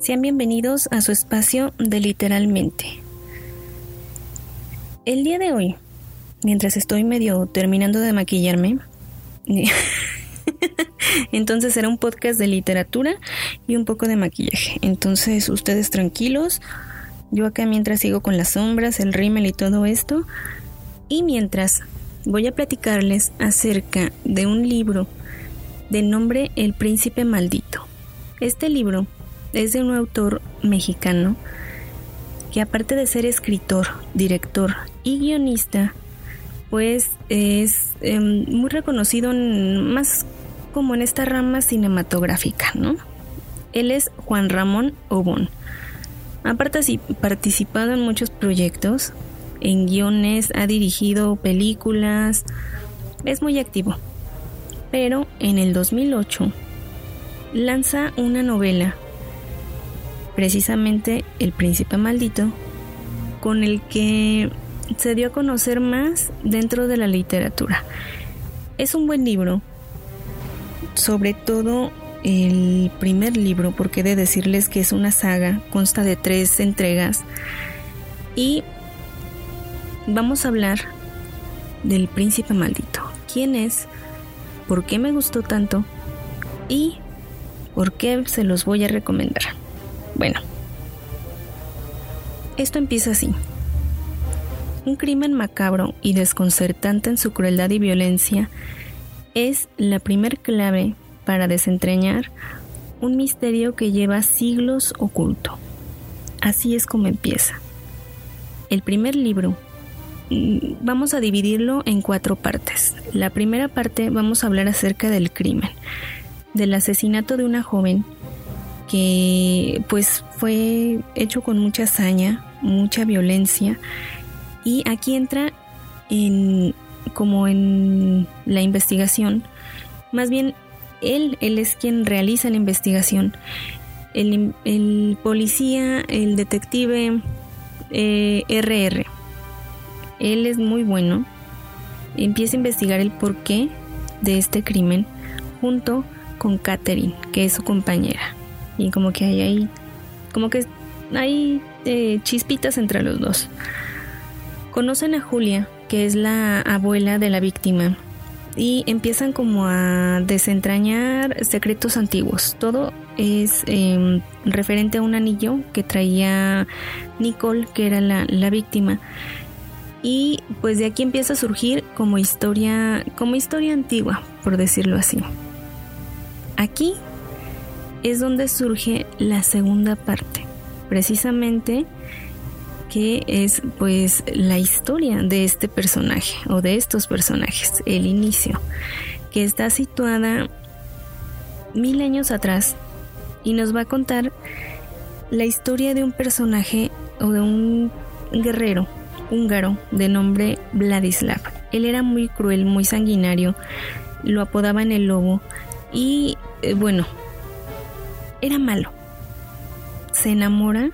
Sean bienvenidos a su espacio de literalmente. El día de hoy, mientras estoy medio terminando de maquillarme, entonces será un podcast de literatura y un poco de maquillaje. Entonces ustedes tranquilos, yo acá mientras sigo con las sombras, el rímel y todo esto, y mientras voy a platicarles acerca de un libro de nombre El Príncipe Maldito. Este libro es de un autor mexicano que aparte de ser escritor, director y guionista, pues es em, muy reconocido más como en esta rama cinematográfica, ¿no? Él es Juan Ramón Obón. Ha participado en muchos proyectos, en guiones, ha dirigido películas, es muy activo. Pero en el 2008 lanza una novela, precisamente El Príncipe Maldito, con el que se dio a conocer más dentro de la literatura. Es un buen libro, sobre todo el primer libro, porque he de decirles que es una saga, consta de tres entregas y vamos a hablar del príncipe maldito. ¿Quién es? ¿Por qué me gustó tanto? ¿Y por qué se los voy a recomendar? Bueno, esto empieza así. Un crimen macabro y desconcertante en su crueldad y violencia es la primer clave para desentrañar un misterio que lleva siglos oculto. Así es como empieza. El primer libro mm, vamos a dividirlo en cuatro partes. La primera parte vamos a hablar acerca del crimen, del asesinato de una joven que pues fue hecho con mucha hazaña, mucha violencia y aquí entra en como en la investigación, más bien él, él es quien realiza la investigación. El, policía, el detective RR, eh, él es muy bueno. Empieza a investigar el porqué de este crimen junto con Catherine, que es su compañera. Y como que hay ahí, como que hay eh, chispitas entre los dos. Conocen a Julia, que es la abuela de la víctima, y empiezan como a desentrañar secretos antiguos. Todo es em, referente a un anillo que traía Nicole, que era la, la, víctima. Y pues de aquí empieza a surgir como historia, como historia antigua, por decirlo así. Aquí es donde surge la segunda parte. Precisamente que es pues la historia de este personaje o de estos personajes, el inicio, que está situada mil años atrás y nos va a contar la historia de un personaje o de un guerrero húngaro de nombre Vladislav. Él era muy cruel, muy sanguinario, lo apodaban el lobo y eh, bueno, era malo. Se enamora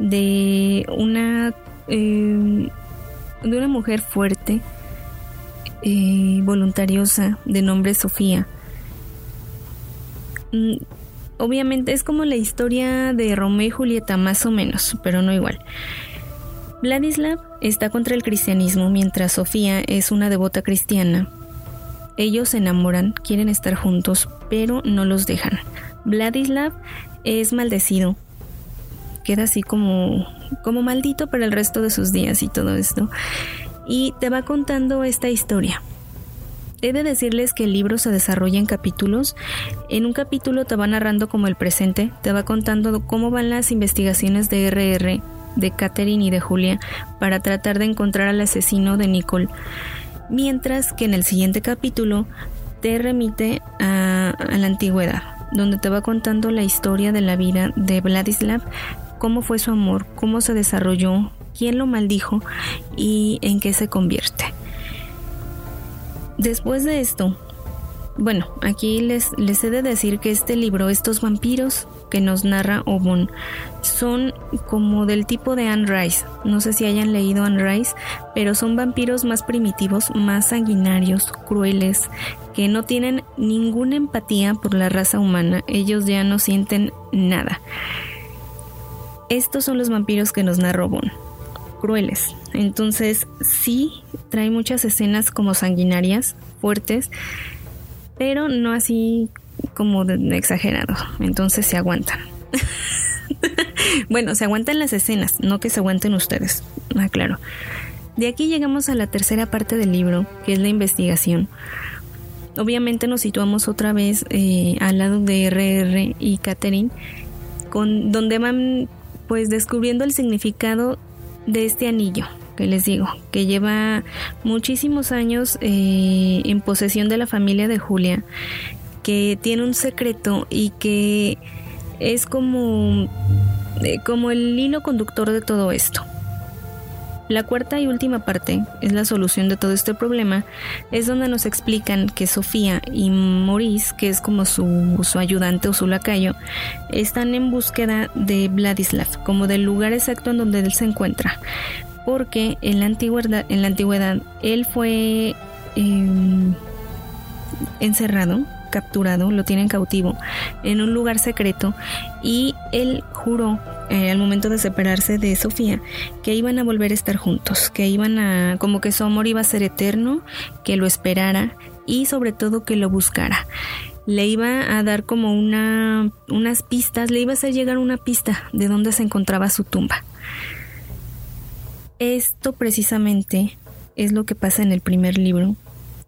de una, eh, de una mujer fuerte, eh, voluntariosa, de nombre Sofía. Mm, obviamente es como la historia de Romeo y Julieta, más o menos, pero no igual. Vladislav está contra el cristianismo mientras Sofía es una devota cristiana. Ellos se enamoran, quieren estar juntos, pero no los dejan. Vladislav es maldecido queda así como, como maldito para el resto de sus días y todo esto. Y te va contando esta historia. He de decirles que el libro se desarrolla en capítulos. En un capítulo te va narrando como el presente, te va contando cómo van las investigaciones de RR, de Catherine y de Julia para tratar de encontrar al asesino de Nicole. Mientras que en el siguiente capítulo te remite a, la antigüedad, donde te va contando la historia de la vida de Vladislav cómo fue su amor, cómo se desarrolló, quién lo maldijo y en qué se convierte. Después de esto, bueno, aquí les, les he de decir que este libro, estos vampiros que nos narra Obon, son como del tipo de Anne Rice. No sé si hayan leído Anne Rice, pero son vampiros más primitivos, más sanguinarios, crueles, que no tienen ninguna empatía por la raza humana. Ellos ya no sienten nada. estos son los vampiros que nos narró Bon. Crueles. Entonces sí trae muchas escenas como sanguinarias, fuertes, pero no así como de, exagerado. Entonces se aguantan. bueno, se aguantan las escenas, no que se aguanten ustedes. Ah, claro. De aquí llegamos a la tercera parte del libro, que es la investigación. Obviamente nos situamos otra vez eh, al lado de RR y Catherine, con, donde van pues descubriendo el significado de este anillo les digo, que lleva muchísimos años eh, en posesión de la familia de Julia, que tiene un secreto y que es como, eh, como el hilo conductor de todo esto. La cuarta y última parte es la solución de todo este problema, es donde nos explican que Sofía y Maurice, que es como su, su ayudante o su lacayo, están en búsqueda de Vladislav, como del lugar exacto en donde él se encuentra. Porque en la antigüedad, en la antigüedad él fue em, encerrado capturado, lo tienen cautivo en un lugar secreto y él juró eh, al momento de separarse de Sofía que iban a volver a estar juntos, que iban a, como que su amor iba a ser eterno, que lo esperara y sobre todo que lo buscara. Le iba a dar como una, unas pistas, le iba a hacer llegar una pista de dónde se encontraba su tumba. Esto precisamente es lo que pasa en el primer libro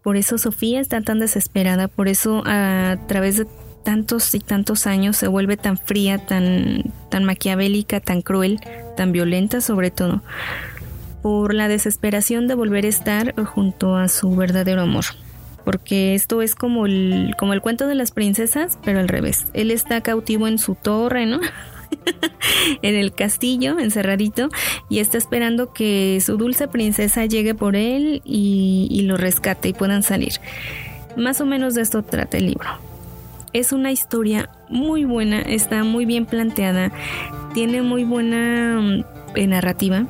por eso Sofía está tan desesperada, por eso a través de tantos y tantos años se vuelve tan fría, tan, tan maquiavélica, tan cruel, tan violenta sobre todo, por la desesperación de volver a estar junto a su verdadero amor. Porque esto es como el, como el cuento de las princesas, pero al revés. Él está cautivo en su torre, ¿no? en el castillo, encerradito, y está esperando que su dulce princesa llegue por él y, lo rescate y puedan salir. Más o menos de esto trata el libro. Es una historia muy buena, está muy bien planteada, tiene muy buena mm, narrativa.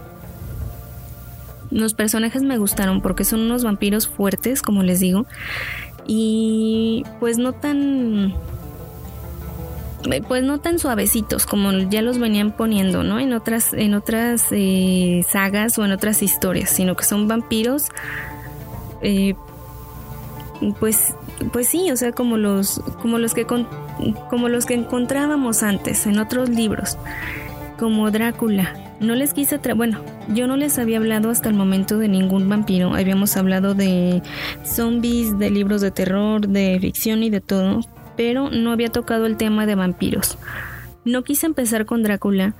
Los personajes me gustaron porque son unos vampiros fuertes, como les digo, y pues no tan eh, pues no tan suavecitos como ya los venían poniendo, ¿no? En otras, en otras eh, sagas o en otras historias, sino que son vampiros, eh, pues, pues sí, o sea, como los, como los que, como los que encontrábamos antes en otros libros, como Drácula. No les quise traer, bueno, yo no les había hablado hasta el momento de ningún vampiro. Habíamos hablado de zombies, de libros de terror, de ficción y de todo, pero no había tocado el tema de vampiros. No quise empezar con Drácula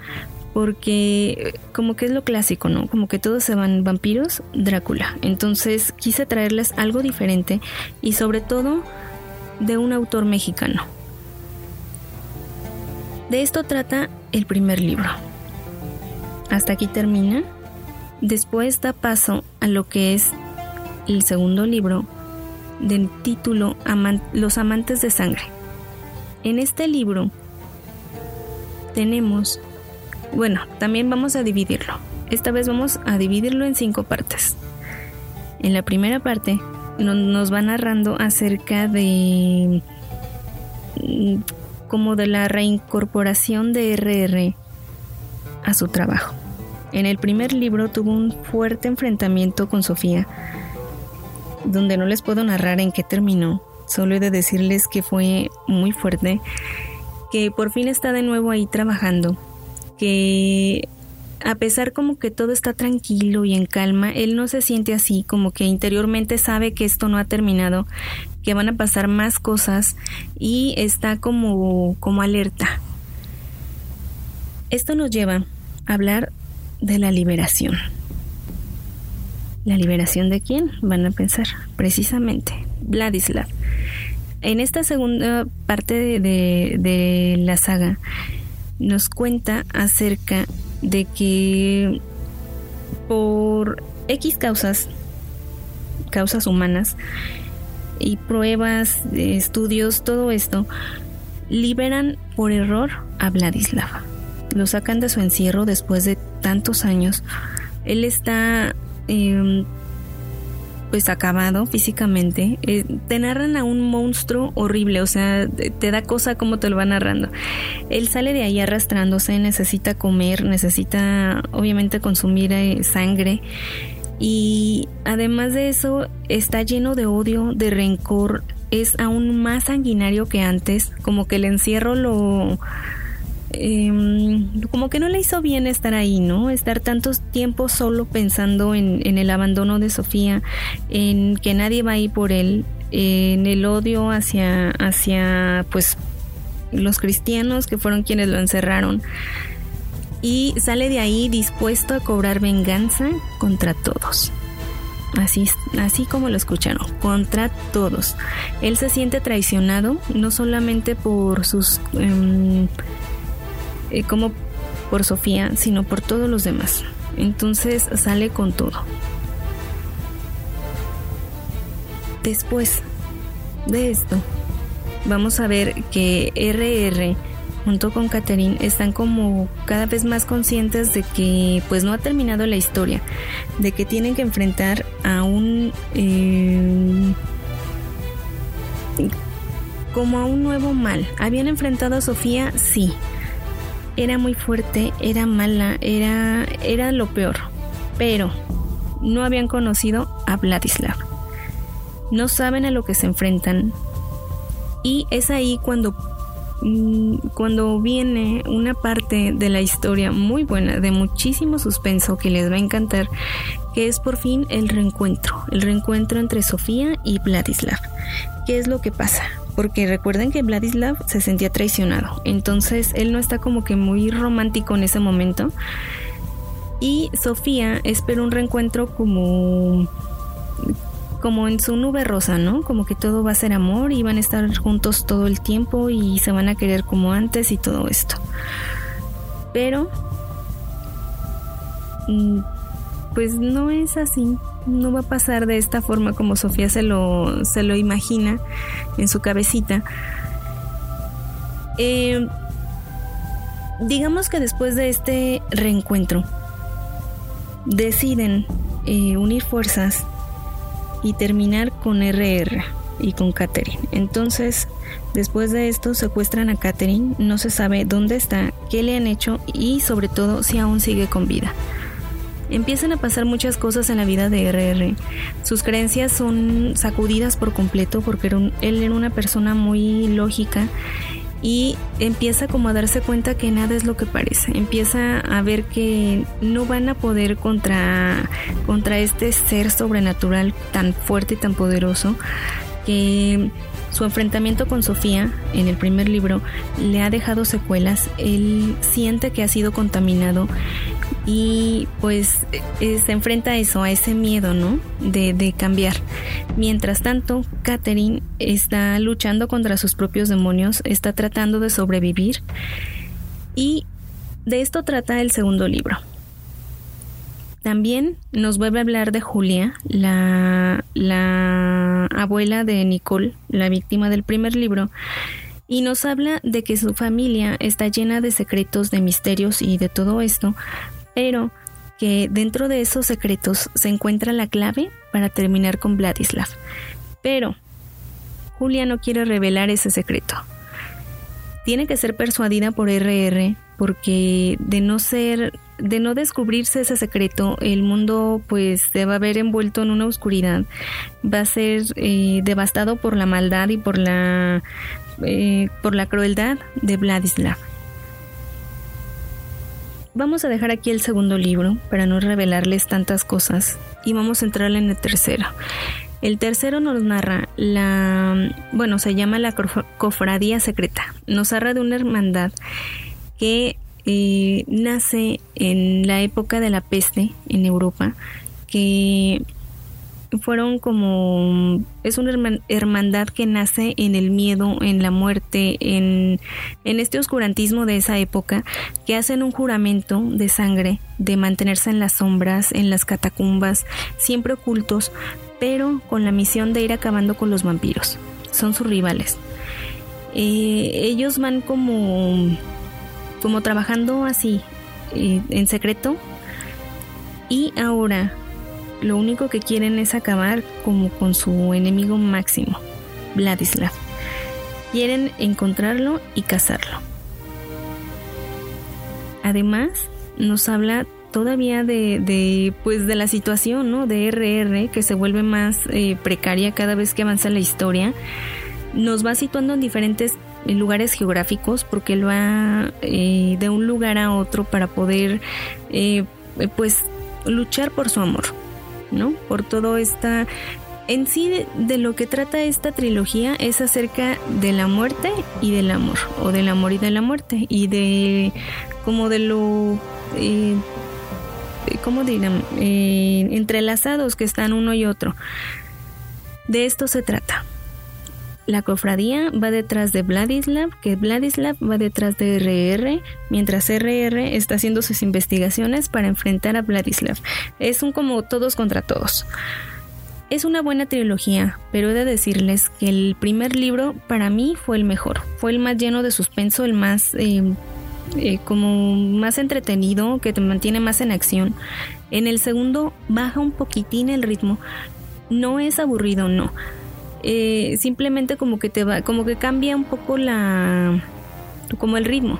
porque como que es lo clásico, ¿no? Como que todos se van vampiros, Drácula. Entonces quise traerles algo diferente y sobre todo de un autor mexicano. De esto trata el primer libro. Hasta aquí termina. Después da paso a lo que es el segundo libro, del título Los amantes de sangre. En este libro tenemos, bueno, también vamos a dividirlo. Esta vez vamos a dividirlo en cinco partes. En la primera parte nos va narrando acerca de mm, como de la reincorporación de RR a su trabajo. En el primer libro tuvo un fuerte enfrentamiento con Sofía, donde no les puedo narrar en qué terminó, solo he de decirles que fue muy fuerte, que por fin está de nuevo ahí trabajando, que a pesar como que todo está tranquilo y en calma, él no se siente así, como que interiormente sabe que esto no ha terminado, que van a pasar más cosas y está como, como alerta. Esto nos lleva a hablar de la liberación. ¿La liberación de quién? Van a pensar. Precisamente, Vladislav. En esta segunda parte de, la saga nos cuenta acerca de que por X causas, causas humanas y pruebas, estudios, todo esto, liberan por error a Vladislav. Lo sacan de su encierro después de tantos años. Él está Em, pues acabado físicamente, eh, te narran a un monstruo horrible, o sea, te da cosa como te lo va narrando. Él sale de ahí arrastrándose, necesita comer, necesita obviamente consumir eh, sangre y además de eso está lleno de odio, de rencor, es aún más sanguinario que antes, como que el encierro lo Em, como que no le hizo bien estar ahí, ¿no? Estar tantos tiempos solo pensando en, el abandono de Sofía, en que nadie va ahí por él, en el odio hacia, hacia, pues, los cristianos que fueron quienes lo encerraron. Y sale de ahí dispuesto a cobrar venganza contra todos. Así, así como lo escucharon, contra todos. Él se siente traicionado, no solamente por sus em, eh, como por Sofía, sino por todos los demás. Entonces sale con todo. Después de esto, vamos a ver que RR junto con Catherine están como cada vez más conscientes de que pues no ha terminado la historia, de que tienen que enfrentar a un eh, como a un nuevo mal. ¿Habían enfrentado a Sofía? Sí, era muy fuerte, era mala, era, era lo peor. Pero no habían conocido a Vladislav. No saben a lo que se enfrentan. Y es ahí cuando, mm, cuando viene una parte de la historia muy buena, de muchísimo suspenso que les va a encantar, que es por fin el reencuentro, el reencuentro entre Sofía y Vladislav. ¿Qué es lo que pasa? Porque recuerden que Vladislav se sentía traicionado, entonces él no está como que muy romántico en ese momento. Y Sofía espera un reencuentro como como en su nube rosa, ¿no? Como que todo va a ser amor y van a estar juntos todo el tiempo y se van a querer como antes y todo esto. Pero mm, pues no es así no va a pasar de esta forma como Sofía se lo, se lo imagina en su cabecita. Eh, digamos que después de este reencuentro, deciden eh, unir fuerzas y terminar con RR y con Catherine. Entonces, después de esto, secuestran a Catherine, no se sabe dónde está, qué le han hecho y sobre todo si aún sigue con vida. Empiezan a pasar muchas cosas en la vida de RR. Sus creencias son sacudidas por completo porque él era una persona muy lógica y empieza como a darse cuenta que nada es lo que parece. Empieza a ver que no van a poder contra, contra este ser sobrenatural tan fuerte y tan poderoso que su enfrentamiento con Sofía en el primer libro le ha dejado secuelas. Él siente que ha sido contaminado y pues eh, se enfrenta a eso, a ese miedo, ¿no? De, cambiar. Mientras tanto, Catherine está luchando contra sus propios demonios, está tratando de sobrevivir y de esto trata el segundo libro. También nos vuelve a hablar de Julia, la, la abuela de Nicole, la víctima del primer libro, y nos habla de que su familia está llena de secretos, de misterios y de todo esto, pero que dentro de esos secretos se encuentra la clave para terminar con Vladislav. Pero Julia no quiere revelar ese secreto. Tiene que ser persuadida por RR porque de no ser de no descubrirse ese secreto, el mundo pues se va a ver envuelto en una oscuridad, va a ser eh, devastado por la maldad y por la eh, por la crueldad de Vladislav. Vamos a dejar aquí el segundo libro para no revelarles tantas cosas y vamos a entrar en el tercero. El tercero nos narra la, bueno, se llama la cofradía secreta. Nos narra de una hermandad que eh, nace en la época de la peste en Europa, que fueron como es una hermandad que nace en el miedo, en la muerte, en, en este oscurantismo de esa época, que hacen un juramento de sangre, de mantenerse en las sombras, en las catacumbas, siempre ocultos, pero con la misión de ir acabando con los vampiros. Son sus rivales. Eh, ellos van como, como trabajando así, eh, en secreto, y ahora lo único que quieren es acabar como con su enemigo máximo, Vladislav. Quieren encontrarlo y cazarlo. Además, nos habla todavía de, pues de la situación ¿no? de RR que se vuelve más eh, precaria cada vez que avanza la historia nos va situando en diferentes lugares geográficos porque él va eh, de un lugar a otro para poder eh, pues luchar por su amor no por todo esta en sí de, lo que trata esta trilogía es acerca de la muerte y del amor o del amor y de la muerte y de como de lo ¿cómo dirán? Eh, entrelazados que están uno y otro. De esto se trata. La cofradía va detrás de Vladislav, que Vladislav va detrás de RR, mientras RR está haciendo sus investigaciones para enfrentar a Vladislav. Es un como todos contra todos. Es una buena trilogía, pero he de decirles que el primer libro para mí fue el mejor. Fue el más lleno de suspenso, el más eh, eh, como más entretenido, que te mantiene más en acción. En el segundo baja un poquitín el ritmo. No es aburrido, no. Eh, simplemente como que te va, como que cambia un poco la, como el ritmo.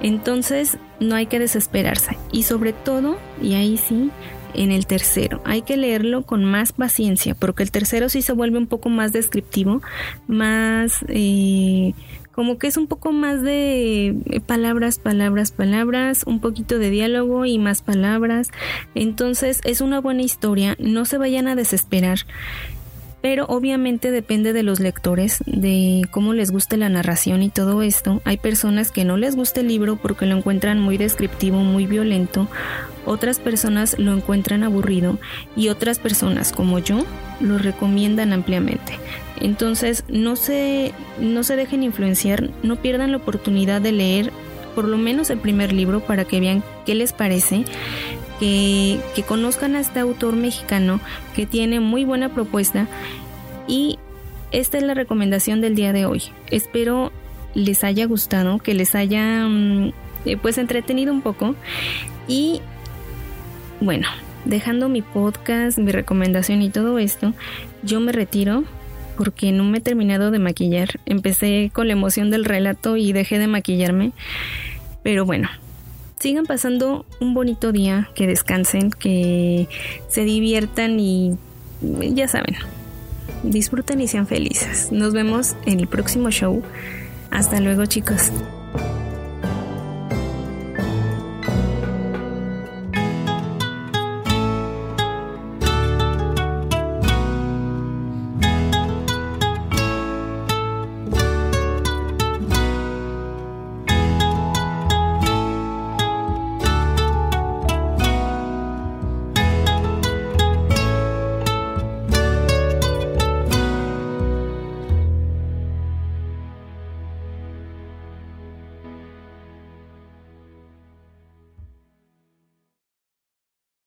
Entonces no hay que desesperarse. Y sobre todo, y ahí sí, en el tercero. Hay que leerlo con más paciencia, porque el tercero sí se vuelve un poco más descriptivo, más eh, como que es un poco más de eh, palabras, palabras, palabras, un poquito de diálogo y más palabras. Entonces es una buena historia, no se vayan a desesperar. Pero obviamente depende de los lectores, de cómo les guste la narración y todo esto. Hay personas que no les gusta el libro porque lo encuentran muy descriptivo, muy violento. Otras personas lo encuentran aburrido y otras personas como yo lo recomiendan ampliamente. Entonces, no se, no se dejen influenciar, no pierdan la oportunidad de leer por lo menos el primer libro para que vean qué les parece, que, conozcan a este autor mexicano que tiene muy buena propuesta y esta es la recomendación del día de hoy. Espero les haya gustado, que les haya mm, eh, pues entretenido un poco y bueno, dejando mi podcast, mi recomendación y todo esto, yo me retiro porque no me he terminado de maquillar. Empecé con la emoción del relato y dejé de maquillarme. Pero bueno, sigan pasando un bonito día, que descansen, que se diviertan y ya saben, disfruten y sean felices. Nos vemos en el próximo show. Hasta luego chicos.